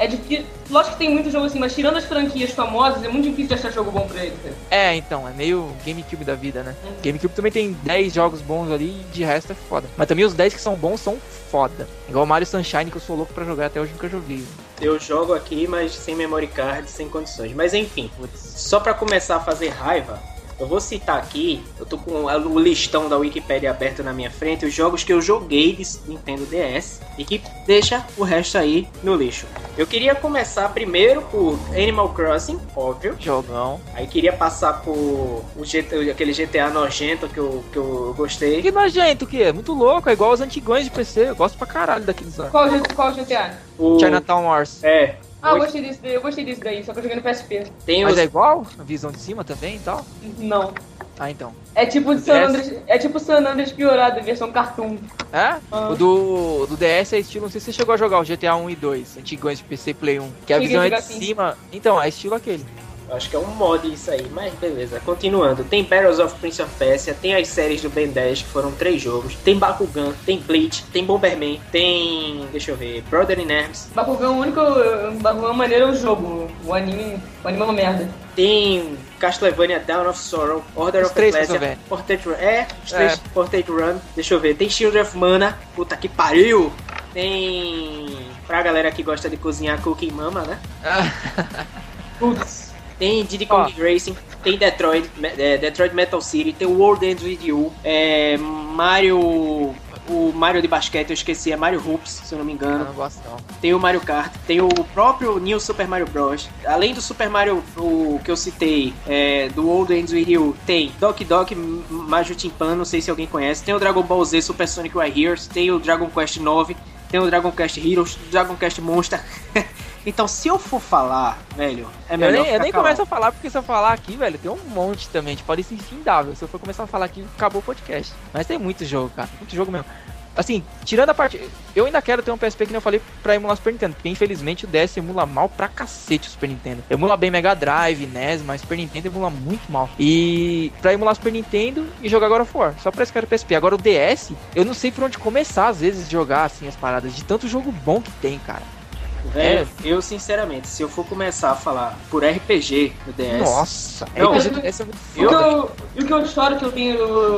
é, é difícil. Lógico que tem muito jogo assim, mas tirando as franquias famosas, é muito difícil de achar jogo bom pra ele, cara. É, então, é meio GameCube da vida, né? Uhum. GameCube também tem 10 jogos bons ali e de resto é foda. Mas também os 10 que são bons são foda. Igual o Mario Sunshine, que eu sou louco pra jogar até hoje nunca joguei. Eu jogo aqui, mas sem memory card, sem condições. Mas enfim, só pra começar a fazer raiva, eu vou citar aqui, eu tô com o listão da Wikipedia aberto na minha frente, os jogos que eu joguei de Nintendo DS e que deixa o resto aí no lixo. Eu queria começar primeiro por Animal Crossing, óbvio. Jogão. Aí queria passar por o GT aquele GTA nojento que eu, que eu gostei. Que nojento que é? Muito louco, é igual os antigões de PC. Eu gosto pra caralho daqueles lá. Qual, qual GTA? O, Chinatown Wars. É. Ah, eu gostei desse daí, eu gostei desse daí, só que eu joguei no PSP. Tem Mas os, é igual? A visão de cima também e tal? Não. Ah, então. É tipo de San? Andreas, é tipo San Andreas piorado, versão cartoon. É? Ah. O do, do DS é estilo, não sei se você chegou a jogar o GTA 1 e 2, antigões de PC Play 1. Que a Cheguei visão é de cima. Então, é estilo aquele. Acho que é um mod isso aí, mas beleza. Continuando, tem Battles of Prince of Persia, tem as séries do Ben 10, que foram três jogos, tem Bakugan, tem Bleach, tem Bomberman, tem. deixa eu ver, Brother in Arms, Bakugan, o único Bakugan maneiro é o jogo. O anime, o anime é uma merda. tem Castlevania Dawn of Sorrow, Order Os of Ecclesia. Portrait Run. É, os É. três Portrait Run, deixa eu ver, tem Shield of Mana, puta que pariu! Tem. Pra galera que gosta de cozinhar Cooking Mama, né? Putz. Tem Diddy Kong Racing, tem Detroit, é, Detroit Metal City, tem World Ends With You, é, Mario. O Mario de basquete, eu esqueci, é Mario Hoops, se eu não me Eu engano. não gosto não. Tem o Mario Kart, tem o próprio New Super Mario Bros. Além do Super Mario o que eu citei, é, do World Ends With You, tem Doc Doc Majo Timpan, não sei se alguém conhece. Tem o Dragon Ball Z Super Sonic Right Heroes, tem o Dragon Quest 9, tem o Dragon Quest Heroes, Dragon Quest Monster. então, se eu for falar, velho, é Eu melhor nem, eu nem começo a falar, porque se eu falar aqui, velho, tem um monte também. Tipo, pode ser infindável. Se eu for começar a falar aqui, acabou o podcast. Mas tem muito jogo, cara. Muito jogo mesmo. Assim, tirando a parte. Eu ainda quero ter um PSP que nem eu falei pra emular o Super Nintendo. Porque infelizmente o DS emula mal pra cacete o Super Nintendo. Emula bem Mega Drive, NES, mas Super Nintendo emula muito mal. E pra emular o Super Nintendo e jogar agora for. Só pra isso que eu quero PSP. Agora o DS, eu não sei por onde começar às vezes de jogar assim as paradas. De tanto jogo bom que tem, cara. Velho, eu sinceramente, se eu for começar a falar por RPG no DS, Nossa, Não, RPG do DS é muito O que foda. eu, e o que eu choro que eu tenho,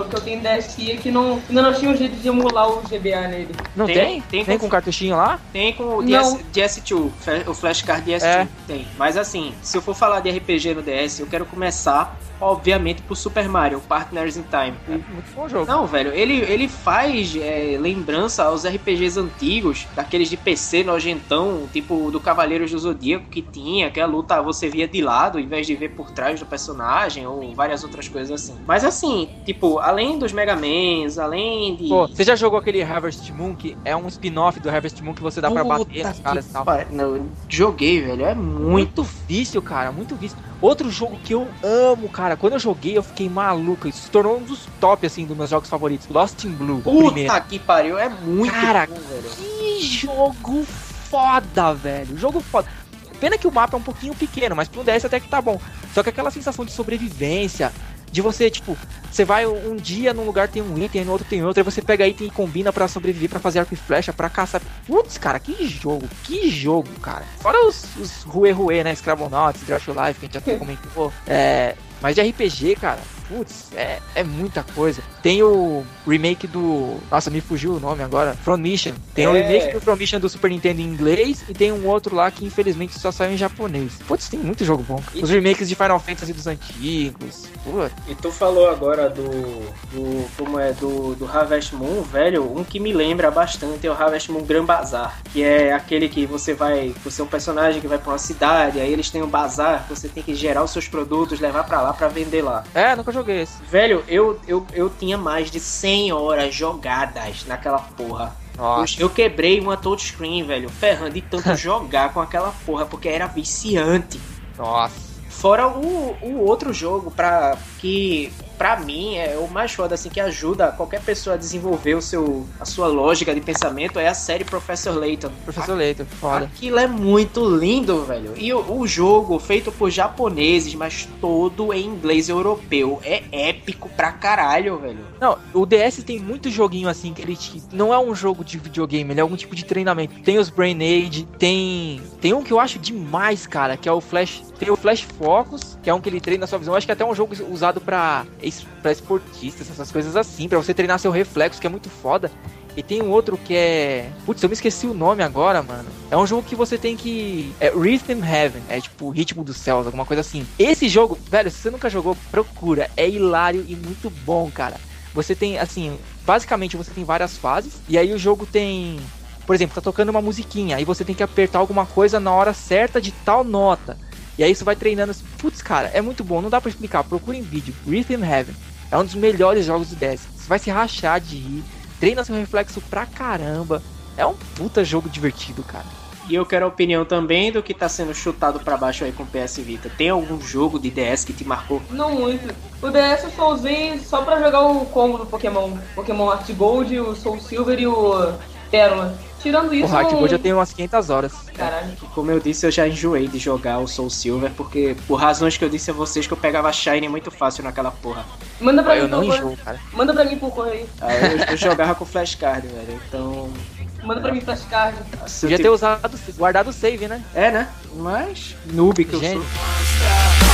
que eu tenho DSi é que não, ainda não tinha um jeito de emular o GBA nele. Não Tem- tem? tem Tem, com- com cartuchinho lá? Tem com o. DS, DS2, fe- o Flashcard DS2. É. Tem. Mas assim, se eu for falar de RPG no DS, eu quero começar, obviamente, por Super Mario, Partners in Time. Muito bom jogo. Não, velho, ele, ele faz é, lembrança aos RPGs antigos, daqueles de PC nojentão, tipo do Cavaleiros do Zodíaco que tinha, que a luta você via de lado, em vez de ver por trás do personagem, ou várias outras coisas assim. Mas assim, tipo, além dos Mega Mans, além de. Pô, você já jogou aquele Harvest Moon, que é um spin-off do Harvest Moon que você dá pra bater nos caras e tal? Não, joguei, velho. É muito. Muito vício, cara, muito vício. Outro jogo que eu amo, cara, quando eu joguei eu fiquei maluco. Isso se tornou um dos top, assim, dos meus jogos favoritos. Lost in Blue. Puta primeiro. que pariu, é muito Cara, bom, velho. Que jogo foda, velho. Jogo foda. Pena que o mapa é um pouquinho pequeno, mas pro DS até que tá bom. Só que aquela sensação de sobrevivência, de você, tipo, você vai um dia num lugar tem um item, no outro tem outro, aí você pega item e combina pra sobreviver, pra fazer arco e flecha, pra caçar. Putz, cara, que jogo, que jogo, cara. Fora os, os Rue Rue, né, Scrabonauts, Draft Life, que a gente até comentou. É, mas de RPG, cara, putz, é, é muita coisa. Tem o remake do. Nossa, me fugiu o nome agora. From Mission. Tem o É. remake do From Mission do Super Nintendo em inglês e tem um outro lá que infelizmente só saiu em japonês. Putz, tem muito jogo bom. E- Os remakes de Final Fantasy dos antigos. Putz. E tu falou agora do. do como é? Do, do Harvest Moon, velho. Um que me lembra bastante é o Harvest Moon Grand Bazar. Que é aquele que você vai. Você é um personagem que vai pra uma cidade, aí eles têm um bazar, você tem que gerar os seus produtos, levar pra lá pra vender lá. É, nunca joguei esse. Velho, eu, eu, eu tinha mais de 100 horas jogadas naquela porra. Eu, Nossa. eu quebrei uma touchscreen, velho, ferrando de tanto jogar com aquela porra, porque era viciante. Nossa. Fora o, o outro jogo pra, que, pra mim, é o mais foda, assim, que ajuda qualquer pessoa a desenvolver o seu, a sua lógica de pensamento é a série Professor Layton. Professor Leito, foda. Aquilo é muito lindo, velho. E o, o jogo, feito por japoneses, mas todo em inglês europeu, é épico pra caralho, velho. Não, o DS tem muito joguinho assim que ele te... não é um jogo de videogame, ele é algum tipo de treinamento. Tem os Brain Age, tem tem um que eu acho demais, cara, que é o Flash, tem o Flash Focus, que é um que ele treina a sua visão. Eu acho que até é um jogo usado pra, pra esportistas, essas coisas assim, pra você treinar seu reflexo, que é muito foda. E tem um outro que é. Putz, eu me esqueci o nome agora, mano. É um jogo que você tem que. É Rhythm Heaven. É tipo Ritmo dos Céus, alguma coisa assim. Esse jogo, velho, se você nunca jogou, procura. É hilário e muito bom, cara. Você tem, assim, basicamente você tem várias fases. E aí o jogo tem. Por exemplo, tá tocando uma musiquinha. Aí você tem que apertar alguma coisa na hora certa de tal nota. E aí isso vai treinando. Putz, cara, é muito bom. Não dá pra explicar. Procura em vídeo. Rhythm Heaven. É um dos melhores jogos do DS. Você vai se rachar de rir. Treina seu reflexo pra caramba. É um puta jogo divertido, cara. E eu quero a opinião também do que tá sendo chutado pra baixo aí com o PS Vita. Tem algum jogo de DS que te marcou? Não muito. O DS eu só usei só pra jogar o combo do Pokémon. Pokémon Art Gold, o Soul Silver e o Pérola. Tirando isso, O não- Gold já tem umas 500 horas. Caralho. Como eu disse, eu já enjoei de jogar o Soul Silver, porque por razões que eu disse a vocês que eu pegava Shine muito fácil naquela porra. Manda pra Eu mim não por correio. enjoo, cara. Manda pra mim por correio. Aí eu, eu jogava com flashcard, velho. Então. Manda pra mim flashcard. eu Podia tive- ter usado, guardado o save, né? É, né? Mas. Noob que eu Gente. sou.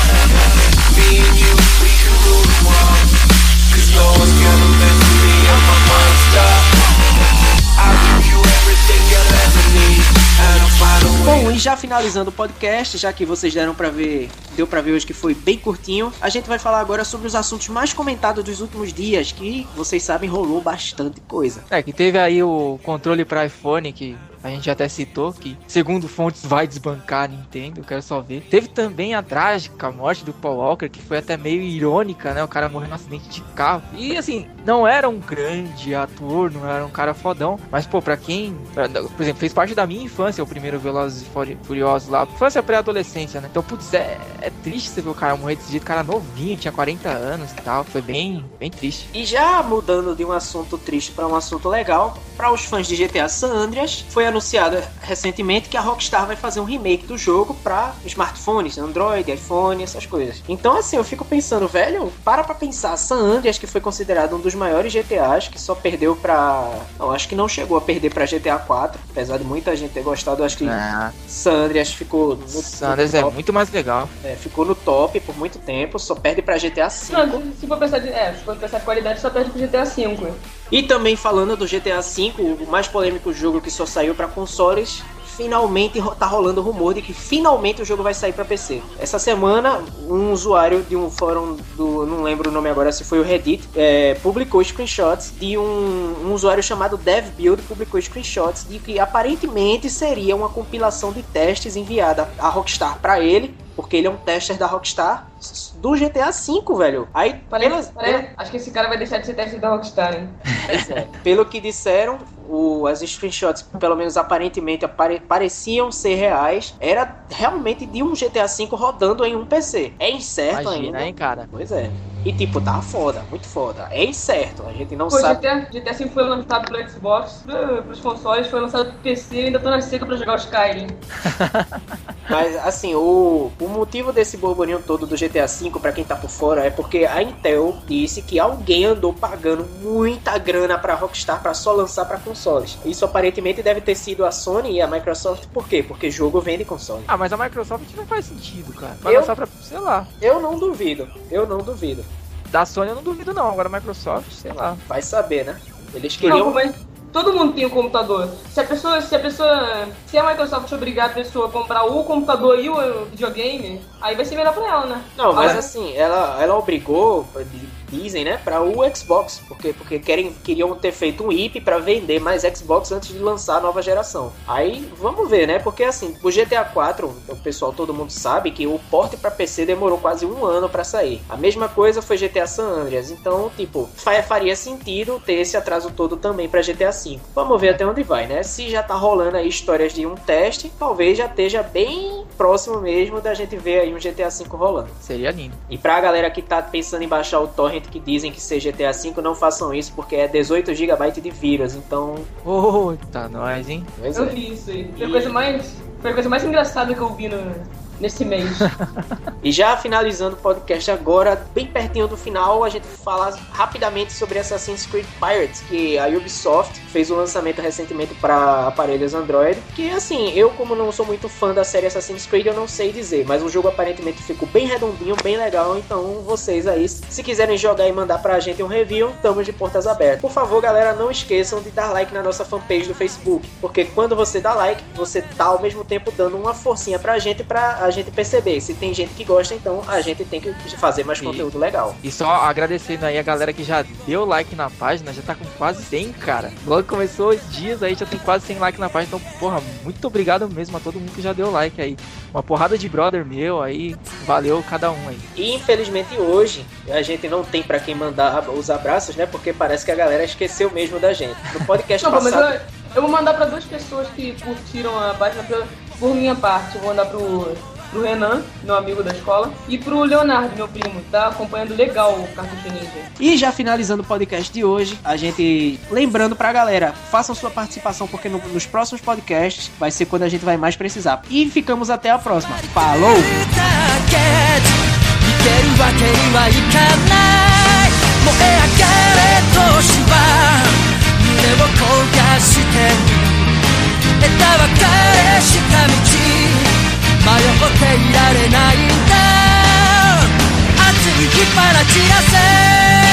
Bom, e já finalizando o podcast, já que vocês deram pra ver, deu pra ver hoje que foi bem curtinho, a gente vai falar agora sobre os assuntos mais comentados dos últimos dias, que vocês sabem rolou bastante coisa. É, que teve aí o controle para iPhone, que a gente até citou, que segundo fontes vai desbancar a Nintendo, quero só ver. Teve também a trágica morte do Paul Walker, que foi até meio irônica, né? O cara morreu num acidente de carro. E assim, não era um grande ator, não era um cara fodão, mas pô, pra quem, pra- por exemplo, fez parte da minha infância, o primeiro Velozes e Furi- Furiosos lá, infância pré-adolescência, né? Então, putz, é, é triste você ver o cara morrer desse jeito, cara novinho, tinha 40 anos e tal, foi bem, bem triste. E já mudando de um assunto triste para um assunto legal, para os fãs de GTA San Andreas, foi anunciado recentemente que a Rockstar vai fazer um remake do jogo para smartphones, Android, iPhone, essas coisas. Então assim, eu fico pensando, velho, para pra pensar, San Andreas que foi considerado um dos maiores GTAs, que só perdeu pra... Não, acho que não chegou a perder pra GTA 4, apesar de muita gente ter gostado, acho que Ah, San Andreas ficou no, Sanders no é muito mais legal. é, ficou no top por muito tempo, só perde pra GTA 5. Não, se for pensar, de, é, se for pensar qualidade, só perde pro GTA V. E também falando do GTA V, o mais polêmico jogo que só saiu para consoles, finalmente tá rolando o rumor de que finalmente o jogo vai sair para PC. Essa semana, um usuário de um fórum do, não lembro o nome agora, se foi o Reddit, é, publicou screenshots de um, um usuário chamado DevBuild publicou screenshots de que aparentemente seria uma compilação de testes enviada à Rockstar para ele porque ele é um tester da Rockstar do GTA V, velho. Aí, pelas- parece- acho que esse cara vai deixar de ser teste da Rockstar, hein? É. Pelo que disseram, o- as screenshots, pelo menos aparentemente, apare- pareciam ser reais. Era realmente de um GTA V rodando em um PC. É incerto Imagina, ainda. hein, cara. Pois é. E tipo, tá foda, muito foda. É incerto, a gente não Pô, sabe. GTA, GTA V foi lançado pro Xbox, pro, pros consoles, foi lançado pro PC e ainda tô na seca pra jogar o Skyrim. Mas assim, o, o motivo desse burburinho todo do GTA V, pra quem tá por fora, é porque a Intel disse que alguém andou pagando muita grana pra Rockstar pra só lançar pra consoles. Isso aparentemente deve ter sido a Sony e a Microsoft, por quê? Porque jogo vende console. Ah, mas a Microsoft não faz sentido, cara. Vai Eu- lançar pra, sei lá. Eu não duvido, eu não duvido. Da Sony eu não duvido não, agora a Microsoft, sei lá. Vai saber, né? Eles Não, queriam. mas todo mundo tem um computador. Se a pessoa, se a pessoa, se a Microsoft obrigar a pessoa a comprar o computador e o videogame, aí vai ser melhor pra ela, né? Não, mas Ah, assim, ela, ela obrigou, dizem, né, para o Xbox, porque, porque querem, queriam ter feito um IP para vender mais Xbox antes de lançar a nova geração. Aí vamos ver, né? Porque assim, o GTA 4, o pessoal todo mundo sabe que o porte para PC demorou quase um ano para sair. A mesma coisa foi GTA San Andreas, então tipo fa- faria sentido ter esse atraso todo também para GTA 5. Vamos ver até onde vai, né? Se já tá rolando aí histórias de um teste, talvez já esteja bem próximo mesmo da gente ver aí um GTA 5 rolando. Seria lindo. E pra galera que tá pensando em baixar o torrent que dizem que ser GTA V, não façam isso porque é 18 GB de vírus, então. Puta, nós, hein? Pois Eu é. vi isso aí. Foi a coisa mais, foi a coisa mais engraçada que eu vi no, nesse mês. E já finalizando o podcast agora, bem pertinho do final, a gente fala rapidamente sobre Assassin's Creed Pirates, que a Ubisoft fez o lançamento recentemente para aparelhos Android. Que assim, eu como não sou muito fã da série Assassin's Creed, eu não sei dizer, mas o jogo aparentemente ficou bem redondinho, bem legal. Então vocês aí, se quiserem jogar e mandar pra gente um review, estamos de portas abertas. Por favor, galera, não esqueçam de dar like na nossa fanpage do Facebook, porque quando você dá like, você tá ao mesmo tempo dando uma forcinha pra gente, pra a gente perceber. Se tem gente que gosta, então a gente tem que fazer mais Sim. conteúdo legal. E só agradecendo aí a galera que já deu like na página, já tá com quase 100, cara. Logo começou os dias aí, já tem quase 100 likes na página. Então, porra, muito obrigado mesmo a todo mundo que já deu like aí. Uma porrada de brother meu aí, valeu cada um aí. E infelizmente hoje a gente não tem pra quem mandar os abraços, né? Porque parece que a galera esqueceu mesmo da gente. No podcast Não, passado. eu, eu vou mandar pra duas pessoas que curtiram a página pela- por minha parte. Eu vou mandar pro, pro Renan, meu amigo da escola, e pro Leonardo, meu primo, que tá acompanhando legal o Cartucho Ninja. E já finalizando o podcast de hoje, a gente lembrando pra galera, façam sua participação, porque no- nos próximos podcasts vai ser quando a gente vai mais precisar. E ficamos até a próxima. Falou! だけ逃げるわけにはいかない燃え上がれ都市は胸を焦がして枝分かれした道 迷っていられないんだ。熱い火花散らせ。